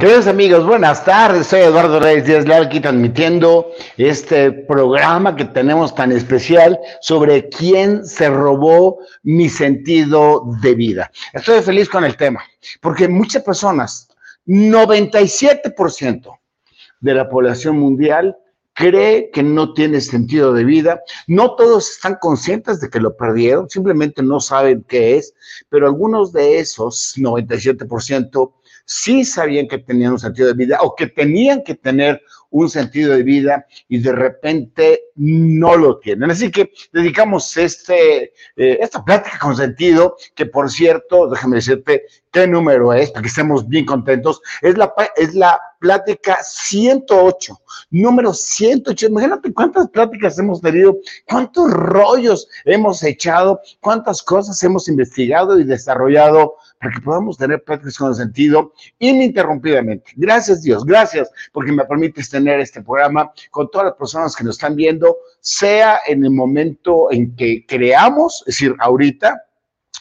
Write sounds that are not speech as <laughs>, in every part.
Queridos amigos, buenas tardes. Soy Eduardo Reyes Díaz Leal aquí transmitiendo este programa que tenemos tan especial sobre quién se robó mi sentido de vida. Estoy feliz con el tema porque muchas personas, 97% de la población mundial cree que no tiene sentido de vida. No todos están conscientes de que lo perdieron, simplemente no saben qué es, pero algunos de esos, 97%, sí sabían que tenían un sentido de vida o que tenían que tener un sentido de vida y de repente no lo tienen. Así que dedicamos este, eh, esta plática con sentido, que por cierto, déjame decirte qué número es, para que estemos bien contentos, es la, es la plática 108, número 108. Imagínate cuántas pláticas hemos tenido, cuántos rollos hemos echado, cuántas cosas hemos investigado y desarrollado para que podamos tener pláticas con sentido ininterrumpidamente. Gracias Dios, gracias porque me permites tener este programa con todas las personas que nos están viendo, sea en el momento en que creamos, es decir, ahorita,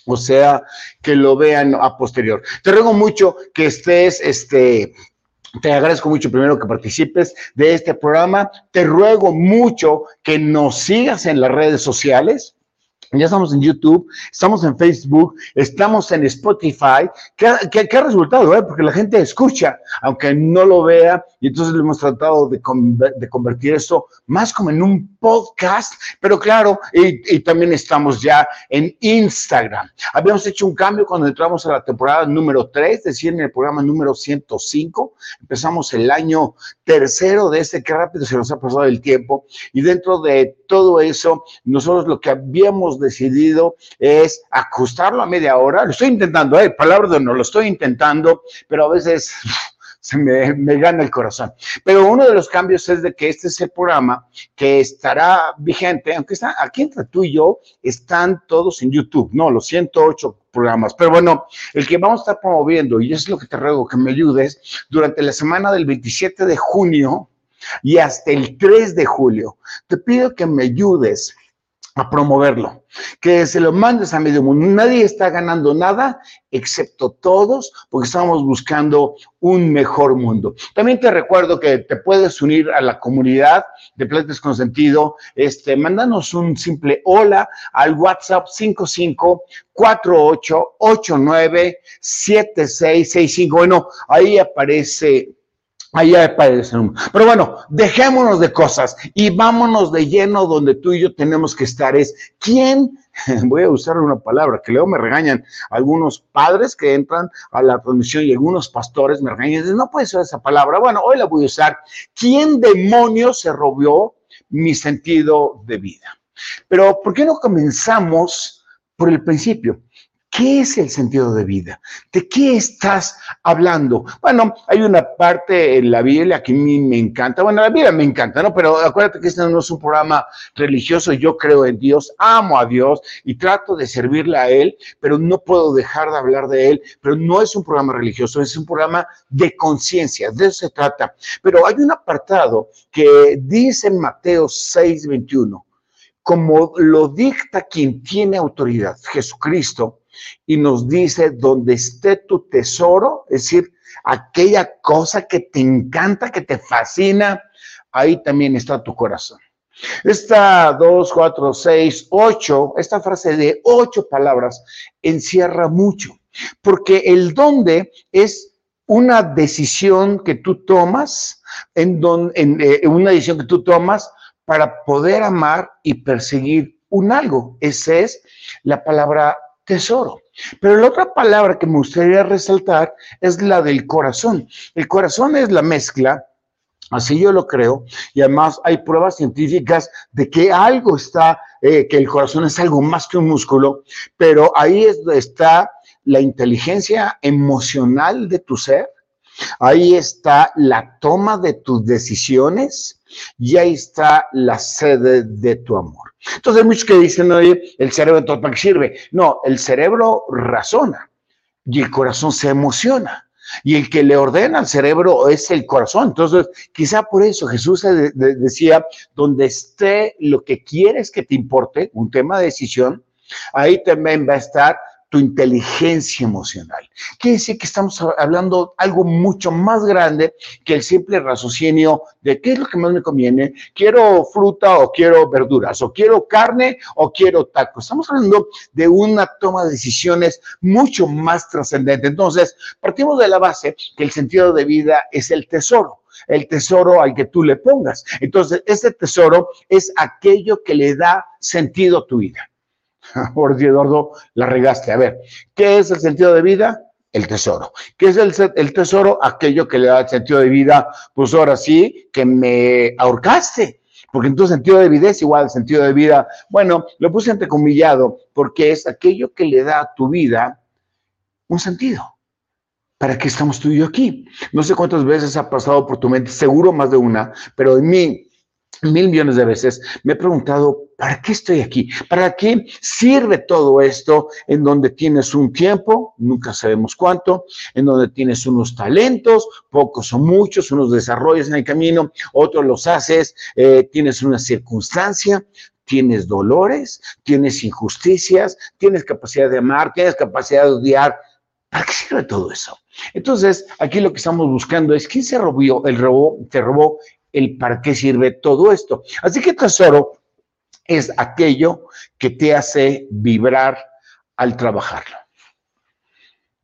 o sea, que lo vean a posterior. Te ruego mucho que estés, este, te agradezco mucho primero que participes de este programa. Te ruego mucho que nos sigas en las redes sociales. Ya estamos en YouTube, estamos en Facebook, estamos en Spotify. ¿Qué, ha resultado? Eh? Porque la gente escucha, aunque no lo vea, y entonces le hemos tratado de, convertir esto más como en un podcast, pero claro, y, y, también estamos ya en Instagram. Habíamos hecho un cambio cuando entramos a la temporada número 3, es decir, en el programa número 105. Empezamos el año tercero de este, qué rápido se nos ha pasado el tiempo, y dentro de todo eso, nosotros lo que habíamos decidido es ajustarlo a media hora. Lo estoy intentando, eh, palabra de no, lo estoy intentando, pero a veces <laughs> se me, me, gana el corazón. Pero uno de los cambios es de que este es el programa que estará vigente, aunque está aquí entre tú y yo, están todos en YouTube, no, los 108 programas. Pero bueno, el que vamos a estar promoviendo, y es lo que te ruego que me ayudes, durante la semana del 27 de junio y hasta el 3 de julio, te pido que me ayudes a promoverlo, que se lo mandes a medio mundo. Nadie está ganando nada excepto todos, porque estamos buscando un mejor mundo. También te recuerdo que te puedes unir a la comunidad de Plantes con Sentido. Este, mándanos un simple hola al WhatsApp 5548897665. Bueno, ahí aparece Allá aparece Pero bueno, dejémonos de cosas y vámonos de lleno donde tú y yo tenemos que estar. Es quién, <laughs> voy a usar una palabra que luego me regañan algunos padres que entran a la transmisión y algunos pastores me regañan. Dicen, no puede ser esa palabra. Bueno, hoy la voy a usar. ¿Quién demonios se robó mi sentido de vida? Pero ¿por qué no comenzamos por el principio? ¿Qué es el sentido de vida? ¿De qué estás hablando? Bueno, hay una parte en la Biblia que a mí me encanta. Bueno, la Biblia me encanta, ¿no? Pero acuérdate que este no es un programa religioso. Yo creo en Dios, amo a Dios y trato de servirle a Él, pero no puedo dejar de hablar de Él. Pero no es un programa religioso, es un programa de conciencia. De eso se trata. Pero hay un apartado que dice en Mateo 6, 21, como lo dicta quien tiene autoridad, Jesucristo y nos dice, donde esté tu tesoro, es decir, aquella cosa que te encanta, que te fascina, ahí también está tu corazón. Esta 2, 4, 6, 8, esta frase de ocho palabras encierra mucho, porque el dónde es una decisión que tú tomas, en, en eh, una decisión que tú tomas para poder amar y perseguir un algo. Esa es la palabra tesoro. Pero la otra palabra que me gustaría resaltar es la del corazón. El corazón es la mezcla, así yo lo creo, y además hay pruebas científicas de que algo está, eh, que el corazón es algo más que un músculo, pero ahí está la inteligencia emocional de tu ser, ahí está la toma de tus decisiones y ahí está la sede de tu amor. Entonces hay muchos que dicen, oye, el cerebro entonces para qué sirve. No, el cerebro razona y el corazón se emociona. Y el que le ordena al cerebro es el corazón. Entonces, quizá por eso Jesús decía, donde esté lo que quieres que te importe, un tema de decisión, ahí también va a estar tu inteligencia emocional. Quiere decir que estamos hablando algo mucho más grande que el simple raciocinio de qué es lo que más me conviene. Quiero fruta o quiero verduras, o quiero carne o quiero tacos. Estamos hablando de una toma de decisiones mucho más trascendente. Entonces, partimos de la base que el sentido de vida es el tesoro el tesoro al que tú le pongas. Entonces, este tesoro es aquello que le da sentido a tu vida. <laughs> Por Dios, Eduardo, la regaste. A ver, ¿qué es el sentido de vida? El tesoro. ¿Qué es el, el tesoro? Aquello que le da sentido de vida. Pues ahora sí, que me ahorcaste. Porque en tu sentido de vida es igual al sentido de vida. Bueno, lo puse entrecomillado porque es aquello que le da a tu vida un sentido. ¿Para qué estamos tú y yo aquí? No sé cuántas veces ha pasado por tu mente, seguro más de una, pero en mí mil millones de veces me he preguntado, ¿para qué estoy aquí? ¿Para qué sirve todo esto en donde tienes un tiempo, nunca sabemos cuánto, en donde tienes unos talentos, pocos o muchos, unos desarrollos en el camino, otros los haces, eh, tienes una circunstancia, tienes dolores, tienes injusticias, tienes capacidad de amar, tienes capacidad de odiar. ¿Para qué sirve todo eso? Entonces, aquí lo que estamos buscando es quién se robó, el robó, te robó el para qué sirve todo esto. Así que tesoro es aquello que te hace vibrar al trabajarlo.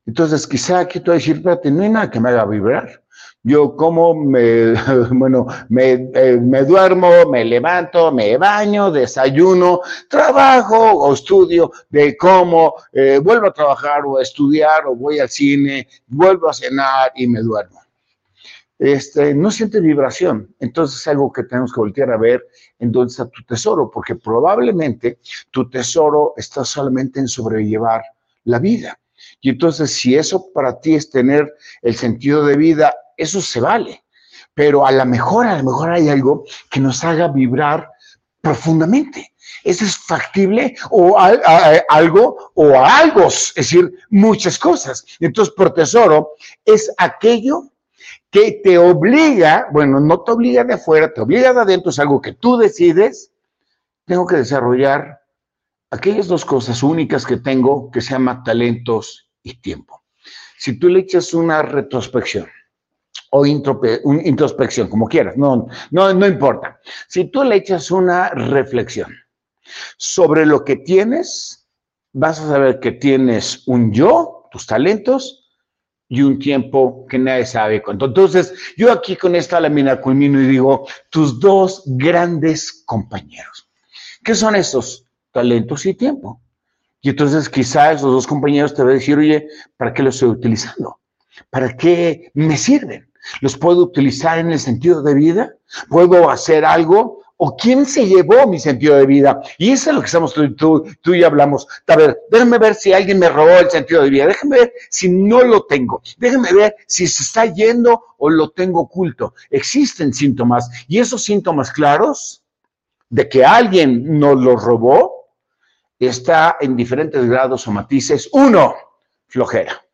Entonces, quizá aquí tú decir, espérate, no hay nada que me haga vibrar. Yo como me, <laughs> bueno, me, eh, me, duermo, me levanto, me baño, desayuno, trabajo o estudio de cómo eh, vuelvo a trabajar o a estudiar o voy al cine, vuelvo a cenar y me duermo. Este, no siente vibración. Entonces es algo que tenemos que voltear a ver en dónde está tu tesoro, porque probablemente tu tesoro está solamente en sobrellevar la vida. Y entonces, si eso para ti es tener el sentido de vida eso se vale. Pero a lo mejor, a lo mejor hay algo que nos haga vibrar profundamente. ¿Eso es factible? O algo, o algo, es decir, muchas cosas. Entonces, por tesoro es aquello que te obliga, bueno, no te obliga de afuera, te obliga de adentro, es algo que tú decides. Tengo que desarrollar aquellas dos cosas únicas que tengo que se llaman talentos y tiempo. Si tú le echas una retrospección o introspección, como quieras, no, no, no importa. Si tú le echas una reflexión sobre lo que tienes, vas a saber que tienes un yo, tus talentos, y un tiempo que nadie sabe cuánto. Entonces, yo aquí con esta lámina culmino y digo, tus dos grandes compañeros. ¿Qué son esos? Talentos y tiempo. Y entonces quizá esos dos compañeros te van a decir, oye, ¿para qué los estoy utilizando? ¿Para qué me sirven? ¿Los puedo utilizar en el sentido de vida? ¿Puedo hacer algo? ¿O quién se llevó mi sentido de vida? Y eso es lo que estamos tú, tú, y hablamos. A ver, déjame ver si alguien me robó el sentido de vida. Déjame ver si no lo tengo. Déjame ver si se está yendo o lo tengo oculto. Existen síntomas. Y esos síntomas claros de que alguien nos lo robó está en diferentes grados o matices. Uno, flojera.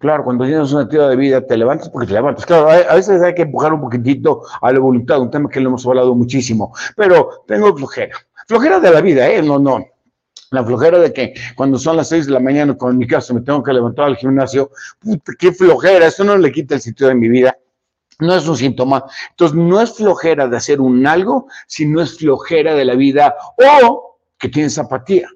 Claro, cuando tienes un sentido de vida, te levantas porque te levantas. Claro, a veces hay que empujar un poquitito a la voluntad, un tema que lo hemos hablado muchísimo, pero tengo flojera. Flojera de la vida, ¿eh? No, no. La flojera de que cuando son las seis de la mañana, con mi caso, me tengo que levantar al gimnasio, puta, qué flojera, eso no le quita el sentido de mi vida. No es un síntoma. Entonces, no es flojera de hacer un algo, sino es flojera de la vida o que tienes apatía.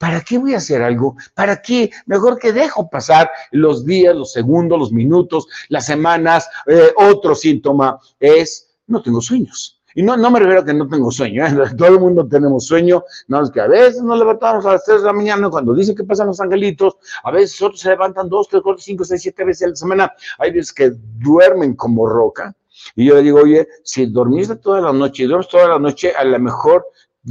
¿Para qué voy a hacer algo? ¿Para qué? Mejor que dejo pasar los días, los segundos, los minutos, las semanas. Eh, otro síntoma es, no tengo sueños. Y no, no me refiero a que no tengo sueño, ¿eh? <laughs> todo el mundo tenemos sueño, no es que a veces nos levantamos a las 3 de la mañana cuando dicen que pasan los angelitos, a veces otros se levantan 2, 3, 4, 5, 6, 7 veces a la semana, hay veces que duermen como roca, y yo le digo, oye, si dormiste toda la noche y duermes toda la noche, a lo mejor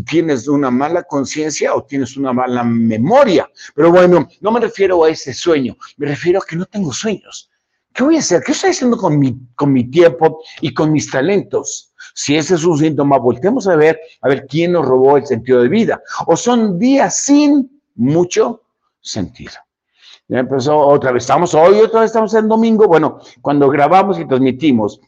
tienes una mala conciencia o tienes una mala memoria. Pero bueno, no me refiero a ese sueño, me refiero a que no tengo sueños. ¿Qué voy a hacer? ¿Qué estoy haciendo con mi, con mi tiempo y con mis talentos? Si ese es un síntoma, voltemos a ver, a ver quién nos robó el sentido de vida. O son días sin mucho sentido. Ya empezó otra vez, estamos hoy, otra vez estamos en domingo. Bueno, cuando grabamos y transmitimos,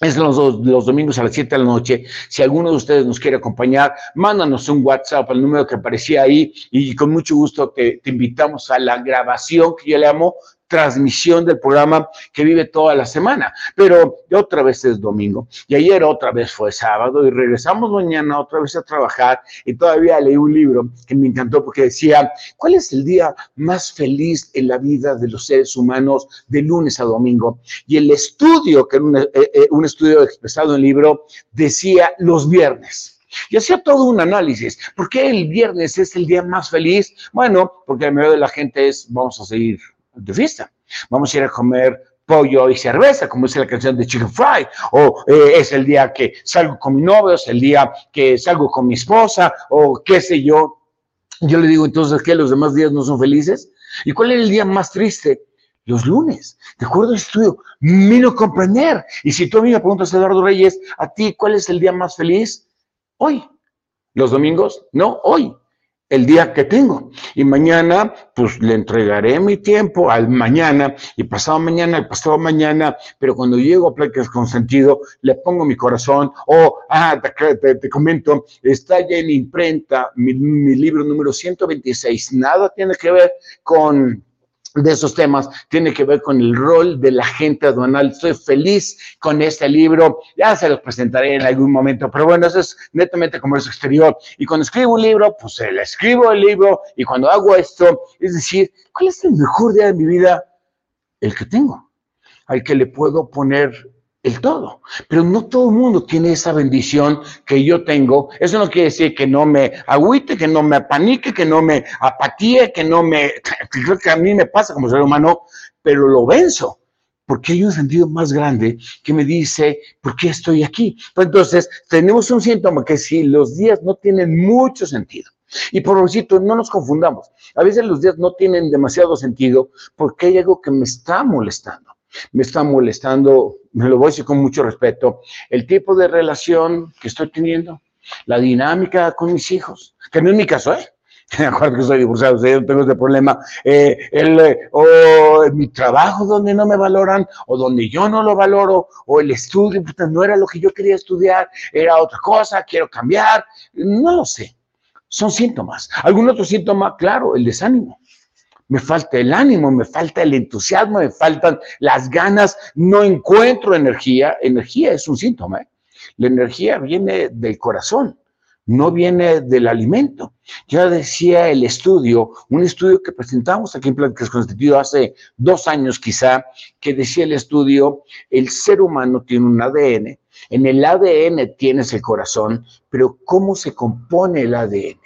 es los, los, domingos a las 7 de la noche. Si alguno de ustedes nos quiere acompañar, mándanos un WhatsApp al número que aparecía ahí y con mucho gusto te, te invitamos a la grabación que yo le amo transmisión del programa que vive toda la semana. Pero otra vez es domingo y ayer otra vez fue sábado y regresamos mañana otra vez a trabajar y todavía leí un libro que me encantó porque decía, ¿cuál es el día más feliz en la vida de los seres humanos de lunes a domingo? Y el estudio, que era un, eh, eh, un estudio expresado en el libro, decía los viernes. Y hacía todo un análisis. ¿Por qué el viernes es el día más feliz? Bueno, porque la mayoría de la gente es, vamos a seguir de fiesta. Vamos a ir a comer pollo y cerveza, como dice la canción de Chicken Fry, o eh, es el día que salgo con mi novio, es el día que salgo con mi esposa, o qué sé yo. Yo le digo entonces que los demás días no son felices. ¿Y cuál es el día más triste? Los lunes. De acuerdo al estudio, no comprender. Y si tú a mí me preguntas, Eduardo Reyes, a ti, ¿cuál es el día más feliz? Hoy. Los domingos, no, hoy el día que tengo. Y mañana, pues le entregaré mi tiempo al mañana y pasado mañana, al pasado mañana, pero cuando llego a Pláticas con Sentido, le pongo mi corazón, o, ah, te, comento, está ya en imprenta mi, mi libro número 126, nada tiene que ver con de esos temas tiene que ver con el rol de la gente aduanal. Estoy feliz con este libro, ya se los presentaré en algún momento, pero bueno, eso es netamente comercio exterior. Y cuando escribo un libro, pues le escribo el libro y cuando hago esto, es decir, ¿cuál es el mejor día de mi vida? El que tengo, al que le puedo poner el todo. Pero no todo el mundo tiene esa bendición que yo tengo. Eso no quiere decir que no me agüite, que no me apanique, que no me apatíe, que no me... <laughs> Creo que a mí me pasa como ser humano, pero lo venzo. Porque hay un sentido más grande que me dice, ¿por qué estoy aquí? Pues entonces, tenemos un síntoma que si los días no tienen mucho sentido, y por lo no nos confundamos. A veces los días no tienen demasiado sentido porque hay algo que me está molestando me está molestando, me lo voy a decir con mucho respeto, el tipo de relación que estoy teniendo, la dinámica con mis hijos, que no es mi caso, ¿eh? <laughs> Me acuerdo que soy divorciado, o sea, yo tengo ese problema, eh, el, eh, o mi trabajo donde no me valoran, o donde yo no lo valoro, o el estudio, no era lo que yo quería estudiar, era otra cosa, quiero cambiar, no lo sé. Son síntomas. ¿Algún otro síntoma? Claro, el desánimo me falta el ánimo, me falta el entusiasmo, me faltan las ganas, no encuentro energía. Energía es un síntoma. ¿eh? La energía viene del corazón, no viene del alimento. Ya decía el estudio, un estudio que presentamos aquí en Pláticas Constituido hace dos años quizá, que decía el estudio, el ser humano tiene un ADN, en el ADN tienes el corazón, pero ¿cómo se compone el ADN?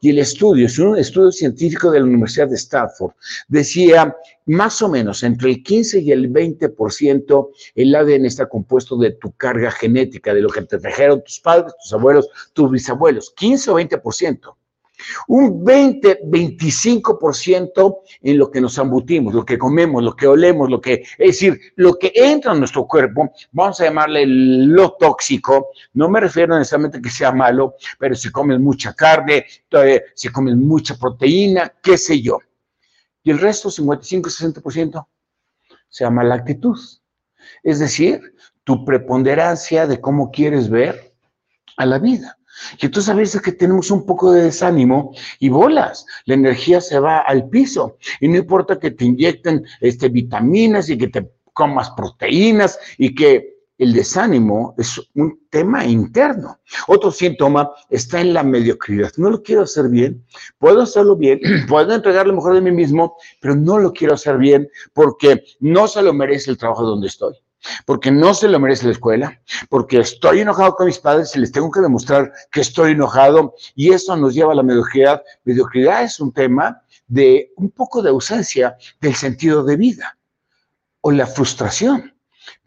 Y el estudio, es un estudio científico de la Universidad de Stanford, decía más o menos entre el 15 y el 20% el ADN está compuesto de tu carga genética, de lo que te trajeron tus padres, tus abuelos, tus bisabuelos, 15 o 20%. Un 20, 25% en lo que nos ambutimos, lo que comemos, lo que olemos, lo que, es decir, lo que entra en nuestro cuerpo, vamos a llamarle lo tóxico. No me refiero necesariamente a que sea malo, pero si comes mucha carne, si comes mucha proteína, qué sé yo. Y el resto, 55, 60%, se llama la actitud. Es decir, tu preponderancia de cómo quieres ver a la vida. Y entonces a veces que tenemos un poco de desánimo y bolas, la energía se va al piso. Y no importa que te inyecten este, vitaminas y que te comas proteínas y que el desánimo es un tema interno. Otro síntoma está en la mediocridad. No lo quiero hacer bien, puedo hacerlo bien, <clears throat> puedo entregar lo mejor de mí mismo, pero no lo quiero hacer bien porque no se lo merece el trabajo donde estoy porque no se lo merece la escuela, porque estoy enojado con mis padres y les tengo que demostrar que estoy enojado y eso nos lleva a la mediocridad. Mediocridad es un tema de un poco de ausencia del sentido de vida o la frustración.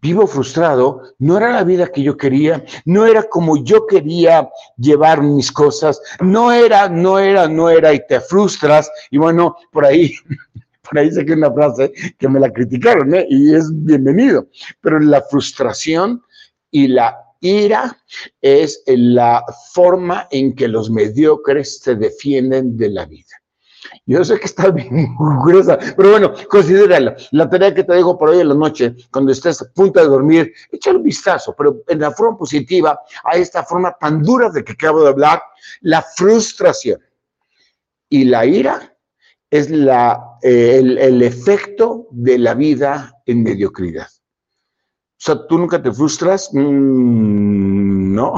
Vivo frustrado, no era la vida que yo quería, no era como yo quería llevar mis cosas, no era, no era, no era y te frustras y bueno, por ahí <laughs> por ahí saqué una frase que me la criticaron, ¿eh? y es bienvenido. Pero la frustración y la ira es la forma en que los mediocres se defienden de la vida. Yo sé que está <laughs> bien gruesa, pero bueno, considérala. La tarea que te dejo por hoy en la noche, cuando estés a punto de dormir, échale un vistazo, pero en la forma positiva, a esta forma tan dura de que acabo de hablar, la frustración y la ira es la, eh, el, efecto de la vida en mediocridad. O sea, tú nunca te frustras, mm, no.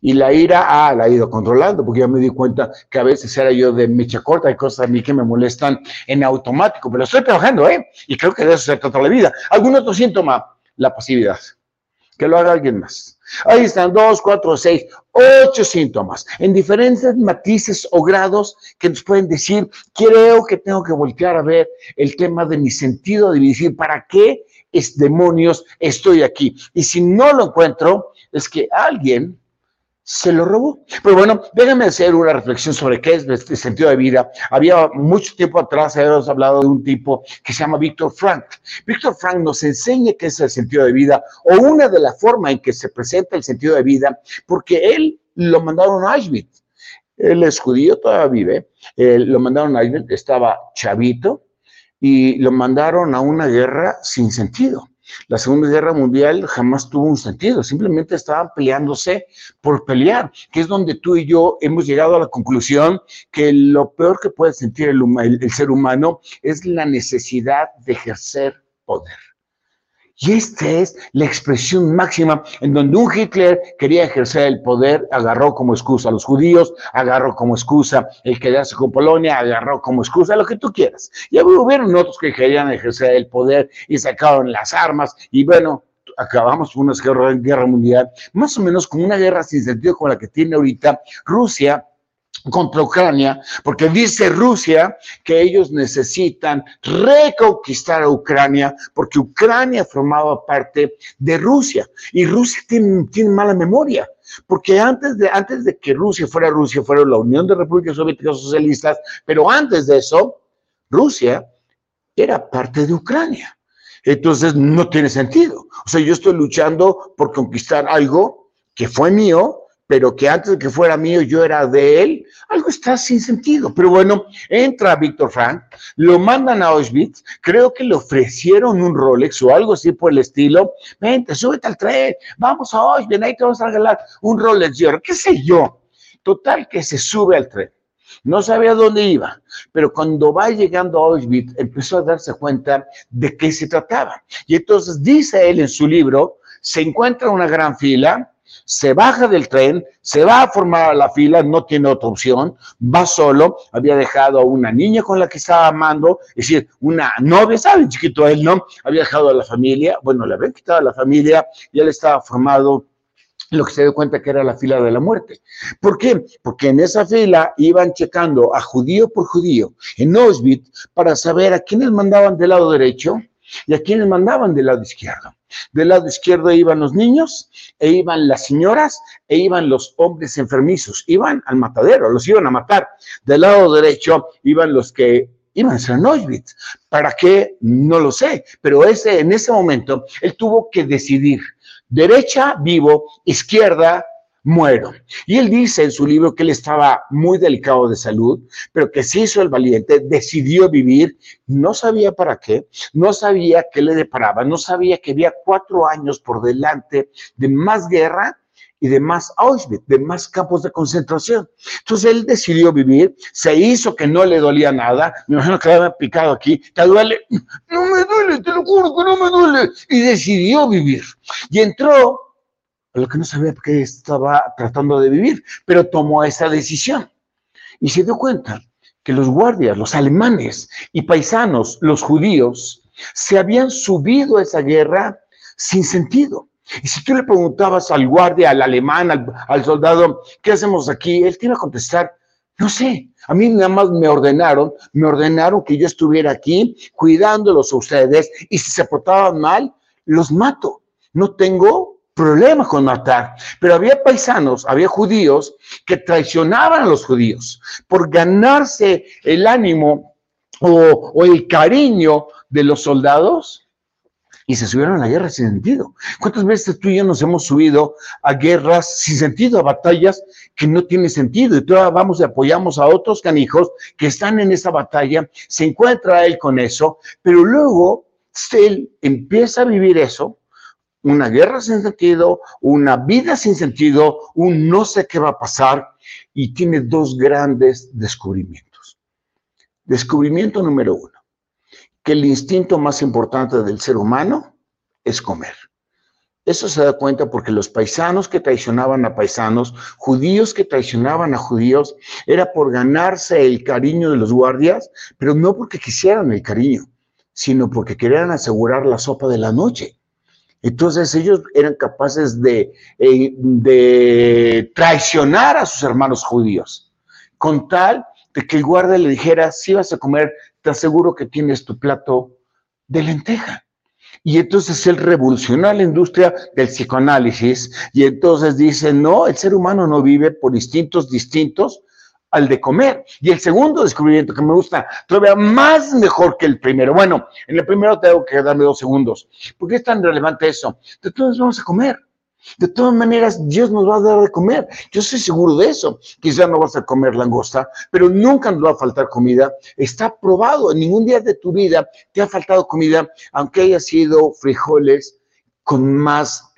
Y la ira, ah, la he ido controlando, porque ya me di cuenta que a veces era yo de mecha corta, hay cosas a mí que me molestan en automático, pero estoy trabajando, ¿eh? Y creo que de eso se trata la vida. ¿Algún otro síntoma? La pasividad. Que lo haga alguien más. Ahí están dos, cuatro, seis, ocho síntomas en diferentes matices o grados que nos pueden decir, creo que tengo que voltear a ver el tema de mi sentido de decir, ¿para qué es demonios estoy aquí? Y si no lo encuentro, es que alguien se lo robó. Pero bueno, déjenme hacer una reflexión sobre qué es este sentido de vida. Había mucho tiempo atrás, habíamos hablado de un tipo que se llama Víctor Frank. Víctor Frank nos enseña qué es el sentido de vida o una de las formas en que se presenta el sentido de vida, porque él lo mandaron a Auschwitz. Él es judío, todavía vive. lo mandaron a Auschwitz, estaba chavito y lo mandaron a una guerra sin sentido. La Segunda Guerra Mundial jamás tuvo un sentido, simplemente estaban peleándose por pelear, que es donde tú y yo hemos llegado a la conclusión que lo peor que puede sentir el, el ser humano es la necesidad de ejercer poder. Y esta es la expresión máxima en donde un Hitler quería ejercer el poder, agarró como excusa a los judíos, agarró como excusa el quedarse con Polonia, agarró como excusa lo que tú quieras. Y hubieron otros que querían ejercer el poder y sacaron las armas y bueno, acabamos con una guerra, mundial, más o menos como una guerra sin sentido como la que tiene ahorita Rusia contra Ucrania, porque dice Rusia que ellos necesitan reconquistar a Ucrania, porque Ucrania formaba parte de Rusia y Rusia tiene, tiene mala memoria. Porque antes de, antes de que Rusia fuera Rusia, fuera la Unión de Repúblicas Soviéticas Socialistas, pero antes de eso, Rusia era parte de Ucrania. Entonces no tiene sentido. O sea, yo estoy luchando por conquistar algo que fue mío, pero que antes de que fuera mío yo era de él, algo está sin sentido. Pero bueno, entra Víctor Frank, lo mandan a Auschwitz, creo que le ofrecieron un Rolex o algo así por el estilo, vente, súbete al tren, vamos a Auschwitz, ahí te vamos a regalar un Rolex, yo, qué sé yo. Total que se sube al tren. No sabía dónde iba, pero cuando va llegando a Auschwitz empezó a darse cuenta de qué se trataba. Y entonces dice él en su libro, se encuentra una gran fila, se baja del tren, se va a formar a la fila, no tiene otra opción, va solo, había dejado a una niña con la que estaba amando, es decir, una novia, ¿saben? Chiquito él, ¿no? Había dejado a la familia, bueno, le habían quitado a la familia y él estaba formado lo que se dio cuenta que era la fila de la muerte. ¿Por qué? Porque en esa fila iban checando a judío por judío en Auschwitz para saber a quiénes mandaban del lado derecho y a quiénes mandaban del lado izquierdo. Del lado izquierdo iban los niños, e iban las señoras, e iban los hombres enfermizos. Iban al matadero, los iban a matar. Del lado derecho iban los que iban a ser Auschwitz. ¿Para qué? No lo sé. Pero ese, en ese momento él tuvo que decidir. Derecha, vivo, izquierda, muero. Y él dice en su libro que él estaba muy delicado de salud, pero que se hizo el valiente, decidió vivir, no sabía para qué, no sabía qué le deparaba, no sabía que había cuatro años por delante de más guerra y de más Auschwitz, de más campos de concentración. Entonces él decidió vivir, se hizo que no le dolía nada, me imagino que le había picado aquí, ¿te duele? No me duele, te lo juro que no me duele. Y decidió vivir. Y entró lo que no sabía qué estaba tratando de vivir, pero tomó esa decisión y se dio cuenta que los guardias, los alemanes y paisanos, los judíos, se habían subido a esa guerra sin sentido. Y si tú le preguntabas al guardia, al alemán, al, soldado, ¿qué hacemos aquí? Él te iba a contestar, no sé, a mí nada más me ordenaron, me ordenaron que yo estuviera aquí cuidándolos a ustedes y si se portaban mal, los mato. No tengo problema con matar, pero había paisanos, había judíos que traicionaban a los judíos por ganarse el ánimo o, el cariño de los soldados. y se subieron a la guerra sin sentido. ¿Cuántas veces tú y yo nos hemos subido a guerras sin sentido, a batallas que no tienen sentido? Y todavía vamos y apoyamos a otros canijos que están en esa batalla, se encuentra él con eso, pero luego él empieza a vivir eso, una guerra sin sentido, una vida sin sentido, un no sé qué va a pasar, y tiene dos grandes descubrimientos. Descubrimiento número uno que el instinto más importante del ser humano es comer. Eso se da cuenta porque los paisanos que traicionaban a paisanos, judíos que traicionaban a judíos, era por ganarse el cariño de los guardias, pero no porque quisieran el cariño, sino porque querían asegurar la sopa de la noche. Entonces ellos eran capaces de, eh, de traicionar a sus hermanos judíos, con tal de que el guardia le dijera, si vas a comer te aseguro que tienes tu plato de lenteja. Y entonces él revolucionó la industria del psicoanálisis y entonces dice, no, el ser humano no vive por instintos distintos al de comer. Y el segundo descubrimiento que me gusta todavía más mejor que el primero. Bueno, en el primero tengo que darme dos segundos. ¿Por qué es tan relevante eso? De todos vamos a comer. De todas maneras, Dios nos va a dar de comer. Yo estoy seguro de eso. Quizá no vas a comer langosta, pero nunca nos va a faltar comida. Está probado. En ningún día de tu vida te ha faltado comida, aunque haya sido frijoles con más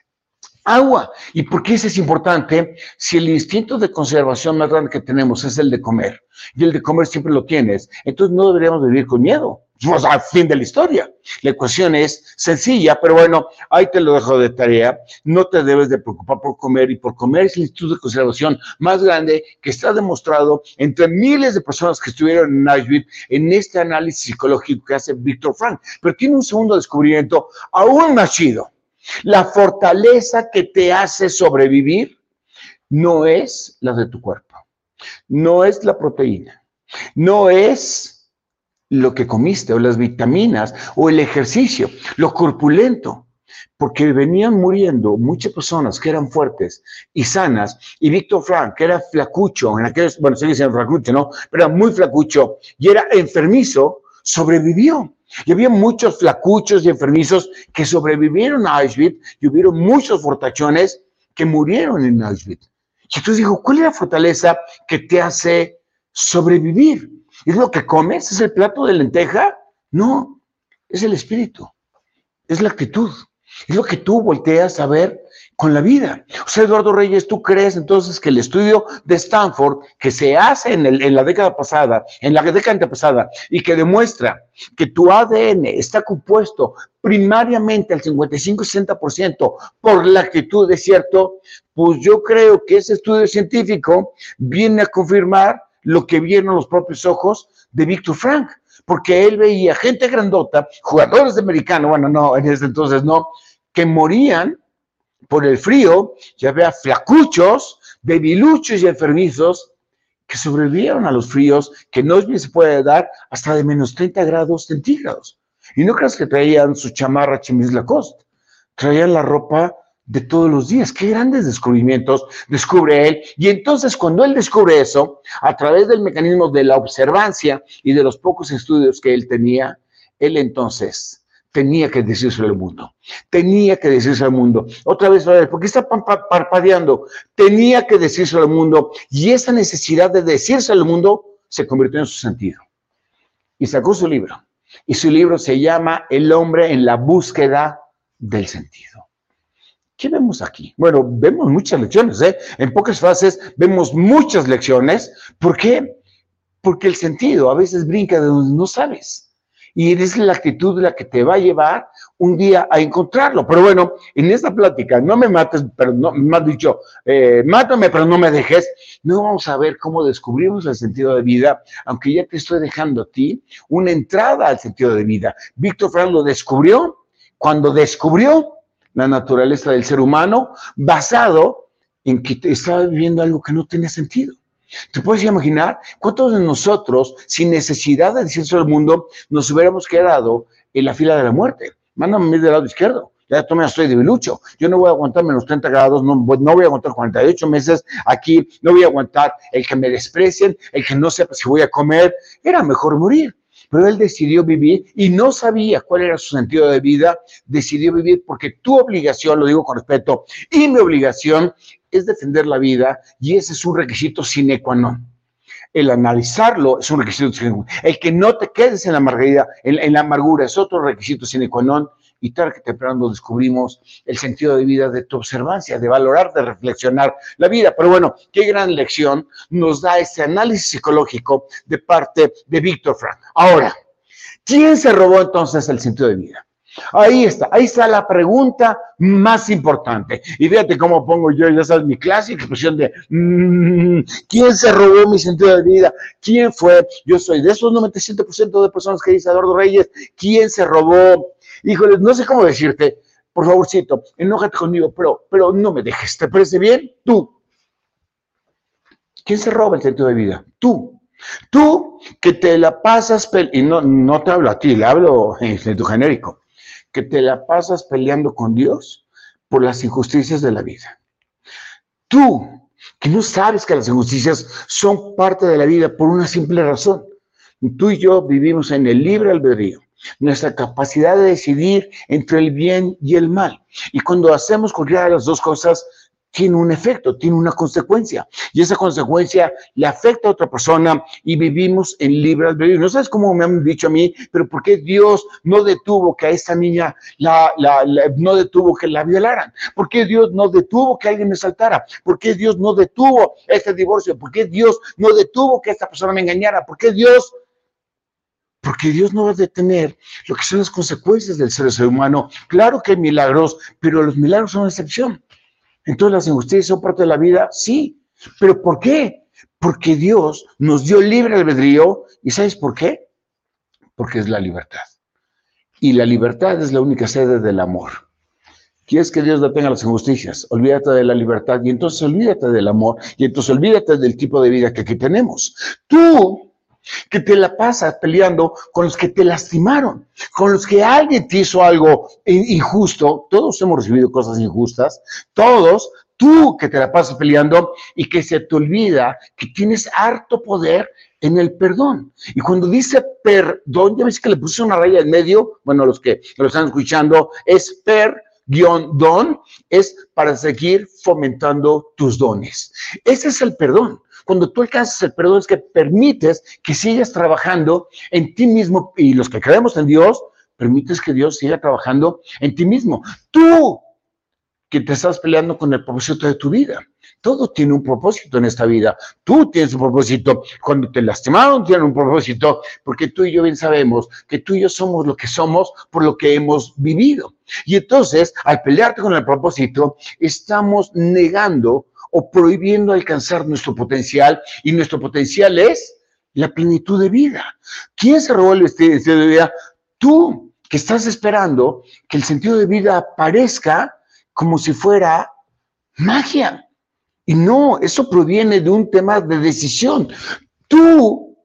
agua. ¿Y por qué eso es importante? Si el instinto de conservación más grande que tenemos es el de comer, y el de comer siempre lo tienes, entonces no deberíamos vivir con miedo. Pues al fin de la historia. La ecuación es sencilla, pero bueno, ahí te lo dejo de tarea. No te debes de preocupar por comer y por comer es el instituto de conservación más grande que está demostrado entre miles de personas que estuvieron en Auschwitz en este análisis psicológico que hace Víctor Frank. Pero tiene un segundo descubrimiento aún más chido. La fortaleza que te hace sobrevivir no es la de tu cuerpo, no es la proteína, no es lo que comiste o las vitaminas o el ejercicio, lo corpulento, porque venían muriendo muchas personas que eran fuertes y sanas, y Víctor Frank, que era flacucho, en aquellos, bueno, se dice flacucho, ¿no? Pero era muy flacucho y era enfermizo, sobrevivió. Y había muchos flacuchos y enfermizos que sobrevivieron a Auschwitz y hubieron muchos fortachones que murieron en Auschwitz. Y entonces dijo, ¿cuál es la fortaleza que te hace sobrevivir? ¿Es lo que comes? ¿Es el plato de lenteja? No, es el espíritu, es la actitud, es lo que tú volteas a ver con la vida. O sea, Eduardo Reyes, ¿tú crees entonces que el estudio de Stanford que se hace en, en la década pasada, en la década antepasada, y que demuestra que tu ADN está compuesto primariamente al 55-60% por la actitud, ¿es cierto? Pues yo creo que ese estudio científico viene a confirmar lo que vieron los propios ojos de Víctor Frank, porque él veía gente grandota, jugadores de americano, bueno, no, en ese entonces no, que morían por el frío, ya vea flacuchos, debiluchos y enfermizos que sobrevivieron a los fríos que no se puede dar hasta de menos 30 grados centígrados. Y no creas que traían su chamarra Chimis Lacoste, traían la ropa de todos los días. Qué grandes descubrimientos descubre él. Y entonces cuando él descubre eso, a través del mecanismo de la observancia y de los pocos estudios que él tenía, él entonces tenía que decirse al mundo. Tenía que decirse al mundo. Otra vez, ¿por qué está parpadeando? Tenía que decirse al mundo. Y esa necesidad de decirse al mundo se convirtió en su sentido. Y sacó su libro. Y su libro se llama El hombre en la búsqueda del sentido. ¿Qué vemos aquí? Bueno, vemos muchas lecciones, ¿eh? En pocas fases vemos muchas lecciones. ¿Por qué? Porque el sentido a veces brinca de donde no sabes. Y es la actitud la que te va a llevar un día a encontrarlo. Pero bueno, en esta plática, no me mates, pero no, me has dicho, eh, mátame, pero no me dejes. No vamos a ver cómo descubrimos el sentido de vida, aunque ya te estoy dejando a ti una entrada al sentido de vida. Víctor Frank lo descubrió. Cuando descubrió, la naturaleza del ser humano basado en que estaba viviendo algo que no tenía sentido. ¿Te puedes imaginar cuántos de nosotros, sin necesidad de decirse al mundo, nos hubiéramos quedado en la fila de la muerte? Mándame del lado izquierdo. Ya tome estoy de bilucho. Yo no voy a aguantar menos 30 grados, no, no voy a aguantar 48 meses aquí, no voy a aguantar el que me desprecien, el que no sepa si voy a comer. Era mejor morir. pero él decidió vivir y no sabía cuál era su sentido de vida, decidió vivir porque tu obligación, lo digo con respeto, y mi obligación es defender la vida y ese es un requisito sine qua non. El analizarlo es un requisito sine qua non. El que no te quedes en la amargura, en, la amargura es otro requisito sine qua non y tarde que temprano descubrimos el sentido de vida de tu observancia, de valorar, de reflexionar la vida. Pero bueno, qué gran lección nos da este análisis psicológico de parte de Víctor Frank. Ahora, ¿quién se robó entonces el sentido de vida? Ahí está, ahí está la pregunta más importante. Y fíjate cómo pongo yo, ya sabes, mi clásica expresión de mm, ¿quién se robó mi sentido de vida? ¿Quién fue? Yo soy de esos 97% de personas que dice Eduardo Reyes, ¿quién se robó Híjole, no sé cómo decirte, por favorcito, enójate conmigo, pero, pero no me dejes. ¿Te parece bien? Tú. ¿Quién se roba el sentido de vida? Tú. Tú que te la pasas, y no, no te hablo a ti, le hablo en tu genérico, que te la pasas peleando con Dios por las injusticias de la vida. Tú que no sabes que las injusticias son parte de la vida por una simple razón. Tú y yo vivimos en el libre albedrío nuestra capacidad de decidir entre el bien y el mal. Y cuando hacemos cualquiera de las dos cosas, tiene un efecto, tiene una consecuencia. Y esa consecuencia le afecta a otra persona y vivimos en libre albedrío. No sabes cómo me han dicho a mí, pero ¿por qué Dios no detuvo que a esta niña la, no detuvo que la violaran? ¿Por qué Dios no detuvo que alguien me saltara? ¿Por qué Dios no detuvo este divorcio? ¿Por qué Dios no detuvo que esta persona me engañara? ¿Por qué Dios porque Dios no va a detener lo que son las consecuencias del ser, humano. Claro que hay milagros, pero los milagros son una excepción. Entonces las injusticias son parte de la vida, sí. ¿Pero por qué? Porque Dios nos dio libre albedrío. ¿Y sabes por qué? Porque es la libertad. Y la libertad es la única sede del amor. ¿Quieres que Dios detenga las injusticias? Olvídate de la libertad y entonces olvídate del amor y entonces olvídate del tipo de vida que aquí tenemos. Tú que te la pasas peleando con los que te lastimaron, con los que alguien te hizo algo injusto. Todos hemos recibido cosas injustas, todos, tú que te la pasas peleando y que se te olvida que tienes harto poder en el perdón. Y cuando dice perdón, ya ves que le puse una raya en medio, bueno, los que lo están escuchando, es per don, es para seguir fomentando tus dones. Ese es el perdón. Cuando tú alcanzas el perdón es que permites que sigas trabajando en ti mismo y los que creemos en Dios, permites que Dios siga trabajando en ti mismo. Tú que te estás peleando con el propósito de tu vida. Todo tiene un propósito en esta vida. Tú tienes un propósito. Cuando te lastimaron, tienen un propósito. Porque tú y yo bien sabemos que tú y yo somos lo que somos por lo que hemos vivido. Y entonces, al pelearte con el propósito, estamos negando o prohibiendo alcanzar nuestro potencial y nuestro potencial es la plenitud de vida. ¿Quién se robó el sentido de vida? Tú, que estás esperando que el sentido de vida aparezca como si fuera magia. Y no, eso proviene de un tema de decisión. Tú,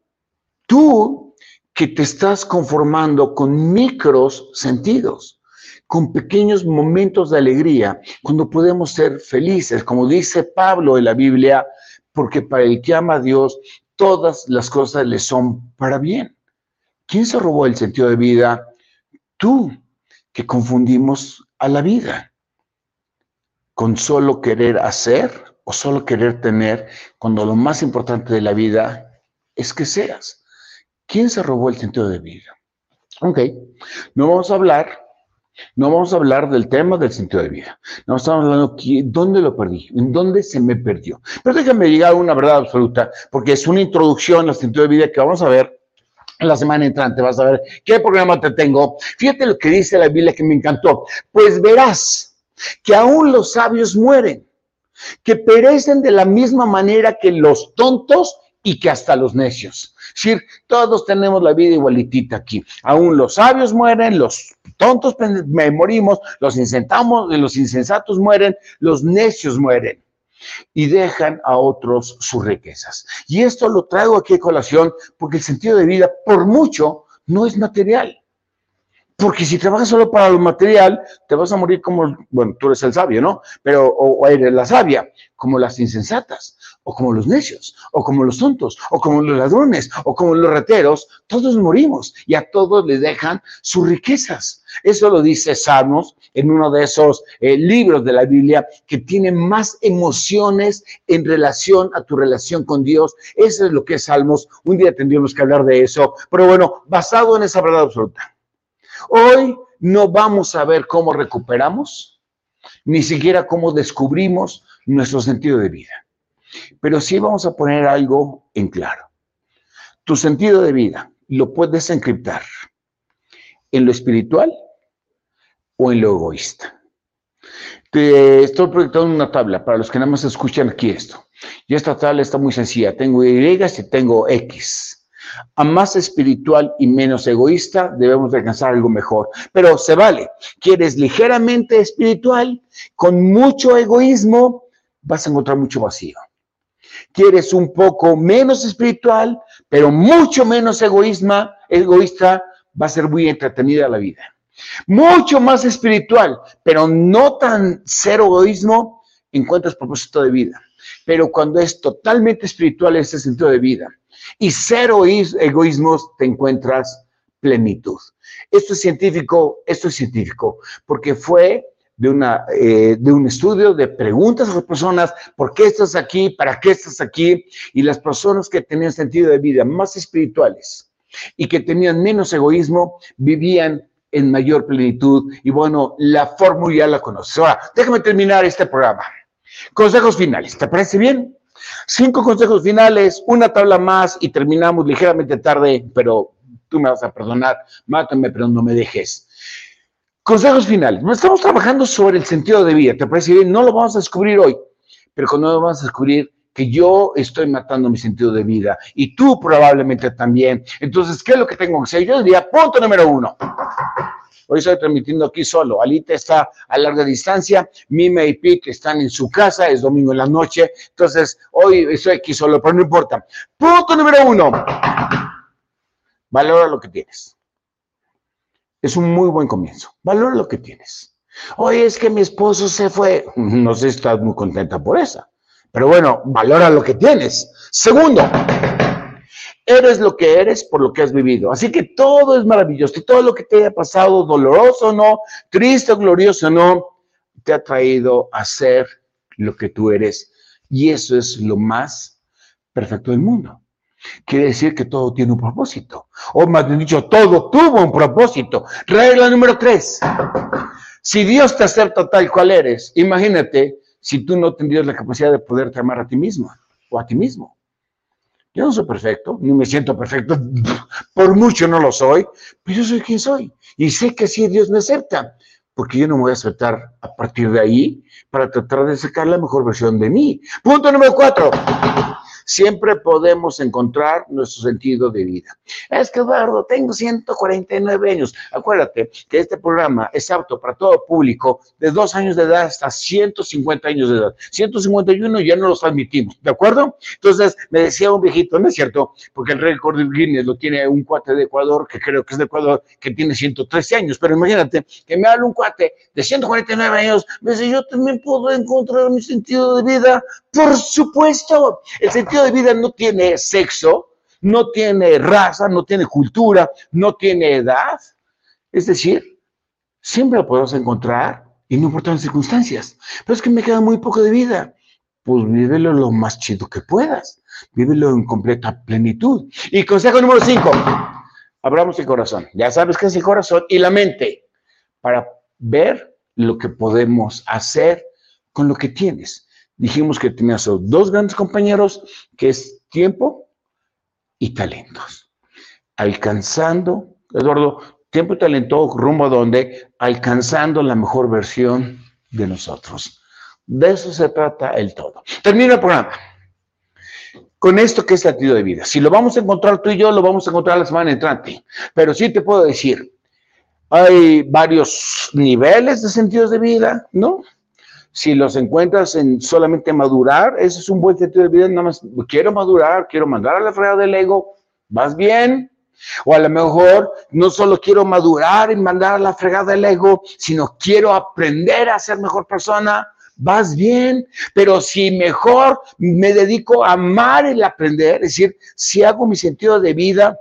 tú que te estás conformando con micros sentidos con pequeños momentos de alegría, cuando podemos ser felices, como dice Pablo en la Biblia, porque para el que ama a Dios, todas las cosas le son para bien. ¿Quién se robó el sentido de vida? Tú, que confundimos a la vida con solo querer hacer o solo querer tener, cuando lo más importante de la vida es que seas. ¿Quién se robó el sentido de vida? Ok, no vamos a hablar no vamos a hablar del tema del sentido de vida. No estamos hablando de dónde lo perdí, en dónde se me perdió. Pero déjame llegar a una verdad absoluta, porque es una introducción al sentido de vida que vamos a ver la semana entrante. Vas a ver qué programa te tengo. Fíjate lo que dice la Biblia que me encantó. Pues verás que aún los sabios mueren, que perecen de la misma manera que los tontos y que hasta los necios. Es decir, todos tenemos la vida igualitita aquí. Aún los sabios mueren, los tontos morimos, los, los insensatos mueren, los necios mueren y dejan a otros sus riquezas. Y esto lo traigo aquí a colación porque el sentido de vida, por mucho, no es material. Porque si trabajas solo para lo material, te vas a morir como, bueno, tú eres el sabio, ¿no? Pero, o, eres la sabia, como las insensatas, o como los necios, o como los tontos, o como los ladrones, o como los reteros, todos morimos y a todos les dejan sus riquezas. Eso lo dice Salmos en uno de esos eh, libros de la Biblia que tiene más emociones en relación a tu relación con Dios. Eso es lo que es Salmos. Un día tendríamos que hablar de eso, pero bueno, basado en esa verdad absoluta. Hoy no vamos a ver cómo recuperamos, ni siquiera cómo descubrimos nuestro sentido de vida. Pero sí vamos a poner algo en claro. Tu sentido de vida lo puedes encriptar en lo espiritual o en lo egoísta. Te estoy proyectando una tabla para los que nada más escuchan aquí esto. Y esta tabla está muy sencilla. Tengo Y y tengo X a más espiritual y menos egoísta, debemos alcanzar algo mejor. Pero se vale. Quieres ligeramente espiritual, con mucho egoísmo, vas a encontrar mucho vacío. Quieres un poco menos espiritual, pero mucho menos egoísma, egoísta, va a ser muy entretenida la vida. Mucho más espiritual, pero no tan cero egoísmo, encuentras propósito de vida. Pero cuando es totalmente espiritual ese sentido de vida, y cero egoísmos te encuentras plenitud. Esto es científico, esto es científico, porque fue de, una, eh, de un estudio de preguntas a las personas, ¿por qué estás aquí? ¿Para qué estás aquí? Y las personas que tenían sentido de vida más espirituales y que tenían menos egoísmo, vivían en mayor plenitud. Y bueno, la fórmula ya la conoces. Ahora, déjame terminar este programa. Consejos finales, ¿te parece bien? Cinco consejos finales, una tabla más y terminamos ligeramente tarde, pero tú me vas a perdonar, mátame, pero no me dejes. Consejos finales. Estamos trabajando sobre el sentido de vida, ¿te parece bien? No lo vamos a descubrir hoy, pero cuando lo vamos a descubrir que yo estoy matando mi sentido de vida y tú probablemente también. Entonces, ¿qué es lo que tengo que hacer? Yo diría, punto número uno. Hoy estoy transmitiendo aquí solo. Alita está a larga distancia. Mime y Pete están en su casa. Es domingo en la noche. Entonces, hoy estoy aquí solo, pero no importa. Punto número uno. Valora lo que tienes. Es un muy buen comienzo. Valora lo que tienes. Hoy es que mi esposo se fue. <laughs> No sé si estás muy contenta por eso. Pero bueno, valora lo que tienes. Segundo, Eres lo que eres por lo que has vivido. Así que todo es maravilloso. Todo lo que te haya pasado, doloroso o no, triste o glorioso o no, te ha traído a ser lo que tú eres. Y eso es lo más perfecto del mundo. Quiere decir que todo tiene un propósito. O más bien dicho, todo tuvo un propósito. Regla número tres. Si Dios te acepta tal cual eres, imagínate si tú no tendrías la capacidad de poderte amar a ti mismo o a ti mismo. Yo no soy perfecto, ni me siento perfecto, <laughs> por mucho no lo soy, pero yo soy quien soy. Y sé que si Dios me acepta, porque yo no me voy a aceptar a partir de ahí para tratar de sacar la mejor versión de mí. Punto número cuatro siempre podemos encontrar nuestro sentido de vida. Es que Eduardo, tengo 149 años. Acuérdate que este programa es apto para todo público de dos años de edad hasta 150 años de edad. 151 ya no los admitimos, ¿de acuerdo? Entonces me decía un viejito, no es cierto, porque el récord de Guinness lo tiene un cuate de Ecuador, que creo que es de Ecuador, que tiene 113 años, pero imagínate que me habla un cuate de 149 años, me dice, yo también puedo encontrar mi sentido de vida. Por supuesto, de vida no tiene sexo, no tiene raza, no tiene cultura, no tiene edad. Es decir, siempre lo podemos encontrar y no importan las circunstancias. Pero es que me queda muy poco de vida. Pues vívelo lo más chido que puedas. Vívelo en completa plenitud. Y consejo número cinco. Abramos el corazón. Ya sabes qué es el corazón y la mente para ver lo que podemos hacer con lo que tienes dijimos que tenías dos grandes compañeros, que es tiempo y talentos. Alcanzando, Eduardo, tiempo y talento rumbo a donde, alcanzando la mejor versión de nosotros. De eso se trata el todo. Termino el programa. Con esto que es sentido de vida. Si lo vamos a encontrar tú y yo, lo vamos a encontrar la semana entrante. Pero sí te puedo decir, hay varios niveles de sentidos de vida, ¿no? Si los encuentras en solamente madurar, ese es un buen sentido de vida, nada más quiero madurar, quiero mandar a la fregada del ego, vas bien, O a lo mejor no solo quiero madurar y mandar a la fregada el ego, sino quiero aprender a ser mejor persona. Vas bien, pero si mejor me dedico a amar el aprender, es decir, si hago mi sentido de vida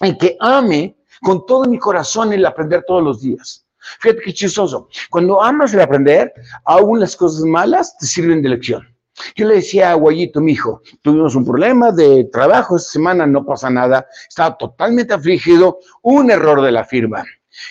en que ame con todo mi corazón el aprender todos los días. Fíjate qué chistoso. Cuando amas el aprender, aún las cosas malas te sirven de lección. Yo le decía a Guayito, mi hijo, tuvimos un problema de trabajo esta semana, no pasa nada, estaba totalmente afligido, un error de la firma.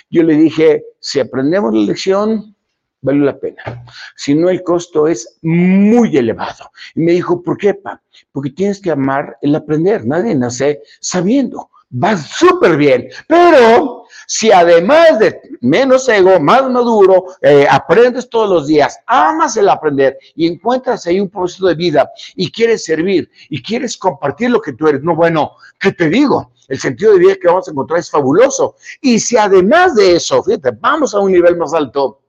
Yo le dije, si aprendemos la lección, vale la pena. Si no, el costo es muy elevado. Y me dijo, ¿por qué, pa? Porque tienes que amar el aprender. Nadie nace sabiendo. Va súper bien. Pero si además de menos ego, más maduro, eh, aprendes todos los días, amas el aprender y encuentras ahí un proceso de vida y quieres servir y quieres compartir lo que tú eres, no, bueno, ¿qué te digo? El sentido de vida que vamos a encontrar es fabuloso. Y si además de eso, fíjate, vamos a un nivel más alto,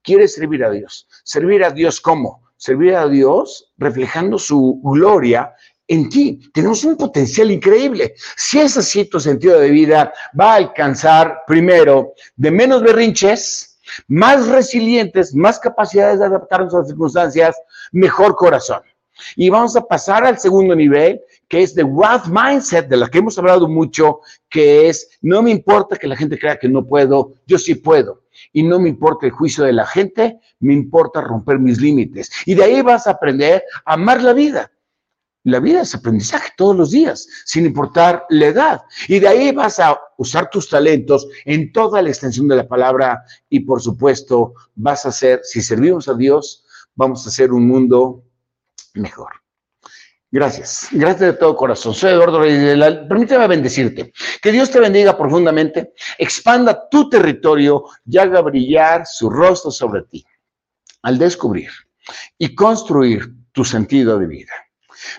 quieres servir a Dios. ¿Servir a Dios cómo? Servir a Dios reflejando su gloria en ti. Tenemos un potencial increíble. Si es así, tu sentido de vida va a alcanzar primero de menos berrinches, más resilientes, más capacidades de adaptarnos a las circunstancias, mejor corazón. Y vamos a pasar al segundo nivel, que es de Wrath Mindset, de la que hemos hablado mucho, que es, no me importa que la gente crea que no puedo, yo sí puedo. Y no me importa el juicio de la gente, me importa romper mis límites. Y de ahí vas a aprender a amar la vida. La vida es aprendizaje todos los días, sin importar la edad. Y de ahí vas a usar tus talentos en toda la extensión de la palabra y por supuesto vas a hacer, si servimos a Dios, vamos a hacer un mundo mejor. Gracias, gracias de todo corazón. Soy Eduardo Reyes. Permíteme bendecirte. Que Dios te bendiga profundamente, expanda tu territorio y haga brillar su rostro sobre ti al descubrir y construir tu sentido de vida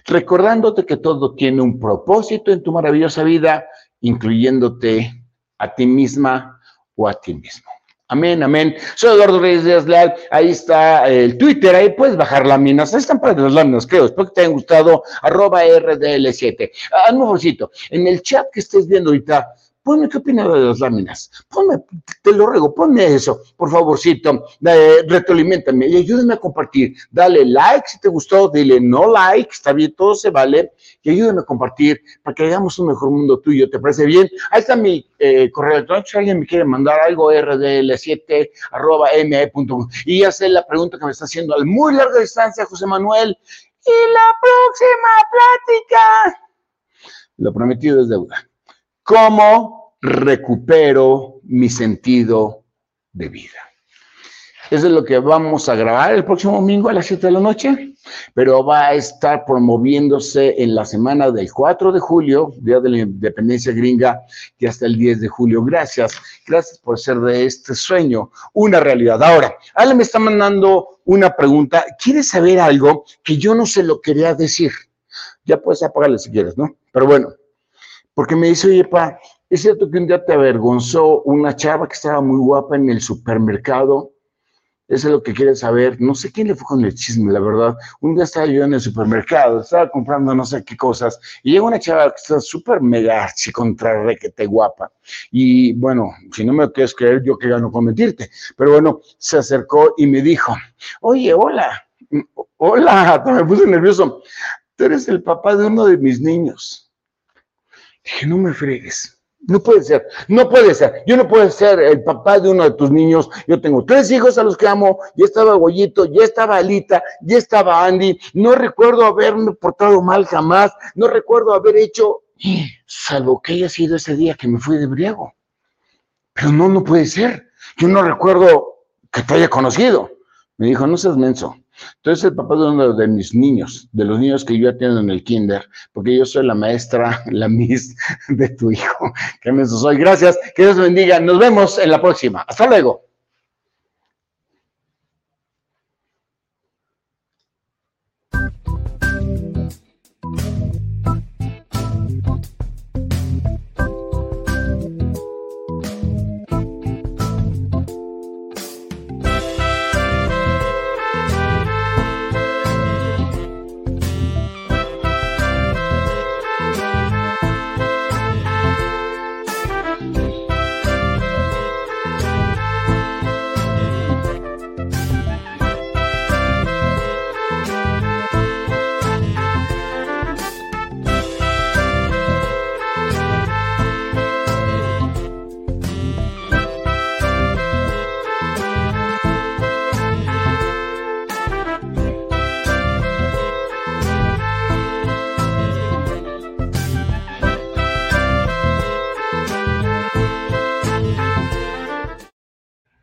recordándote que todo tiene un propósito en tu maravillosa vida, incluyéndote a ti misma o a ti mismo. Amén, amén. Soy Eduardo Reyes Díaz Leal. Ahí está el Twitter. Ahí puedes bajar láminas. Ahí están para las láminas, creo. Espero que te hayan gustado. Arroba RDL7. Ah, un favorcito. En el chat que estés viendo ahorita, ponme qué opina de las láminas, ponme, te lo ruego, ponme eso, por favorcito, eh, retroalimentame y ayúdame a compartir. Dale like si te gustó, dile no like, está bien, todo se vale, y ayúdame a compartir para que hagamos un mejor mundo tuyo, ¿te parece bien? Ahí está mi eh, correo electrónico, si alguien me quiere mandar algo, rdl7 arroba me.com. Y sé la pregunta que me está haciendo a muy larga distancia, José Manuel. Y la próxima plática. Lo prometido es deuda. ¿Cómo recupero mi sentido de vida? Eso es lo que vamos a grabar el próximo domingo a las 7 de la noche, pero va a estar promoviéndose en la semana del 4 de julio, Día de la Independencia Gringa, y hasta el 10 de julio. Gracias, gracias por ser de este sueño una realidad. Ahora, Ale me está mandando una pregunta. ¿Quieres saber algo que yo no se lo quería decir? Ya puedes apagarle si quieres, ¿no? Pero bueno, porque me dice, oye, pa, es cierto que un día te avergonzó una chava que estaba muy guapa en el supermercado. Eso es lo que quieres saber. No sé quién le fue con el chisme, la verdad. Un día estaba yo en el supermercado, estaba comprando no sé qué cosas, y llega una chava que está súper mega contra requete guapa. Y bueno, si no me quieres creer, yo que gano con mentirte. Pero bueno, se acercó y me dijo, oye, hola, hola, <laughs> me puse nervioso. Tú eres el papá de uno de mis niños. Dije, no me fregues. No puede ser, no puede ser. Yo no puedo ser el papá de uno de tus niños. Yo tengo tres hijos a los que amo. Ya estaba Goyito, ya estaba Alita, ya estaba Andy. No recuerdo haberme portado mal jamás. No recuerdo haber hecho, salvo que haya sido ese día que me fui de briego. Pero no, no puede ser. Yo no recuerdo que te haya conocido. Me dijo, no seas menso. Entonces el papá de uno de mis niños, de los niños que yo atiendo en el kinder, porque yo soy la maestra, <laughs> la miss de tu hijo. Que me soy. Gracias, que Dios bendiga. Nos vemos en la próxima. Hasta luego.